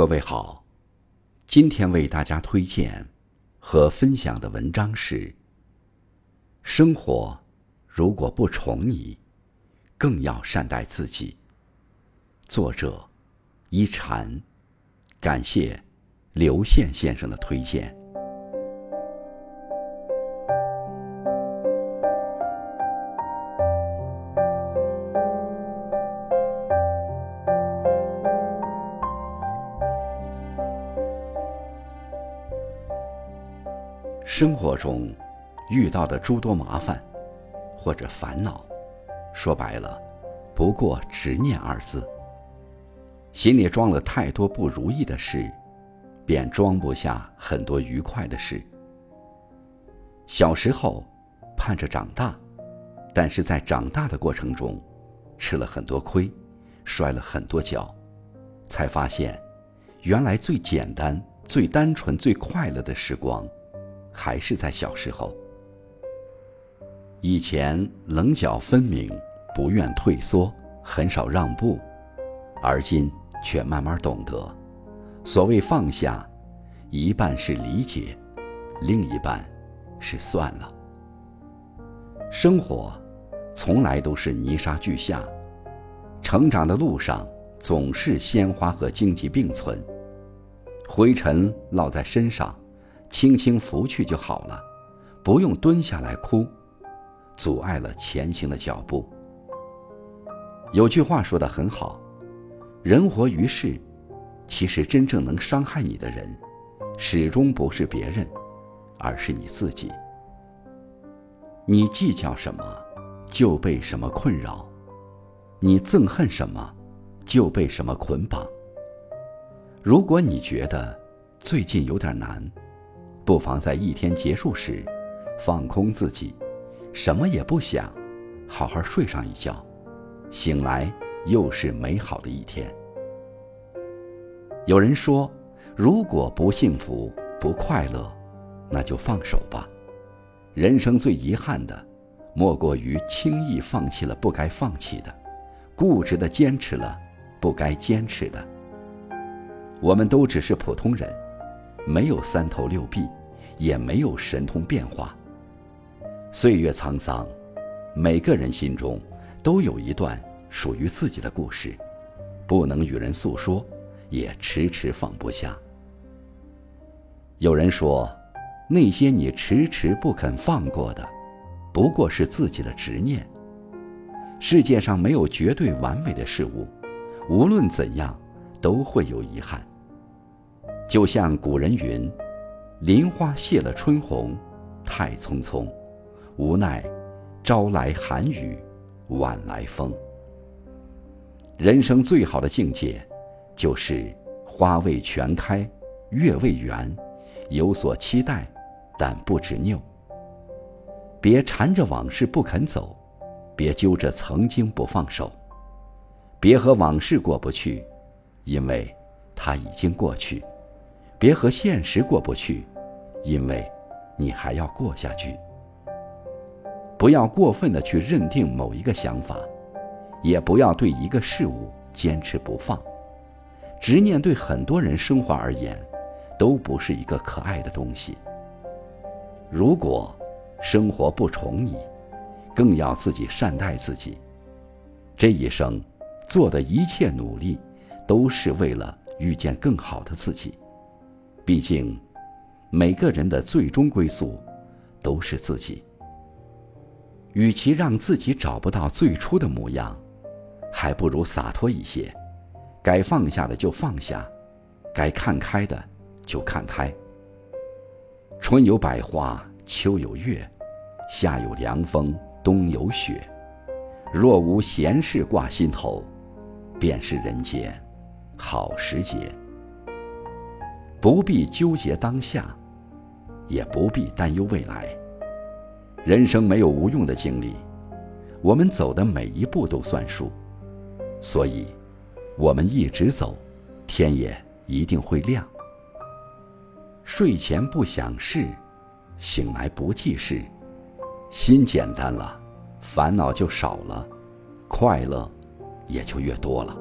各位好，今天为大家推荐和分享的文章是：生活如果不宠你，更要善待自己。作者：一禅，感谢刘宪先生的推荐。生活中遇到的诸多麻烦或者烦恼，说白了，不过执念二字。心里装了太多不如意的事，便装不下很多愉快的事。小时候盼着长大，但是在长大的过程中，吃了很多亏，摔了很多跤，才发现，原来最简单、最单纯、最快乐的时光。还是在小时候，以前棱角分明，不愿退缩，很少让步，而今却慢慢懂得，所谓放下，一半是理解，另一半是算了。生活从来都是泥沙俱下，成长的路上总是鲜花和荆棘并存，灰尘落在身上。轻轻拂去就好了，不用蹲下来哭，阻碍了前行的脚步。有句话说的很好，人活于世，其实真正能伤害你的人，始终不是别人，而是你自己。你计较什么，就被什么困扰；你憎恨什么，就被什么捆绑。如果你觉得最近有点难，不妨在一天结束时，放空自己，什么也不想，好好睡上一觉，醒来又是美好的一天。有人说，如果不幸福、不快乐，那就放手吧。人生最遗憾的，莫过于轻易放弃了不该放弃的，固执的坚持了不该坚持的。我们都只是普通人，没有三头六臂。也没有神通变化。岁月沧桑，每个人心中都有一段属于自己的故事，不能与人诉说，也迟迟放不下。有人说，那些你迟迟不肯放过的，不过是自己的执念。世界上没有绝对完美的事物，无论怎样，都会有遗憾。就像古人云。林花谢了春红，太匆匆，无奈朝来寒雨，晚来风。人生最好的境界，就是花未全开，月未圆，有所期待，但不执拗。别缠着往事不肯走，别揪着曾经不放手，别和往事过不去，因为它已经过去。别和现实过不去，因为，你还要过下去。不要过分的去认定某一个想法，也不要对一个事物坚持不放。执念对很多人生活而言，都不是一个可爱的东西。如果生活不宠你，更要自己善待自己。这一生做的一切努力，都是为了遇见更好的自己。毕竟，每个人的最终归宿都是自己。与其让自己找不到最初的模样，还不如洒脱一些，该放下的就放下，该看开的就看开。春有百花，秋有月，夏有凉风，冬有雪。若无闲事挂心头，便是人间好时节。不必纠结当下，也不必担忧未来。人生没有无用的经历，我们走的每一步都算数，所以，我们一直走，天也一定会亮。睡前不想事，醒来不记事，心简单了，烦恼就少了，快乐也就越多了。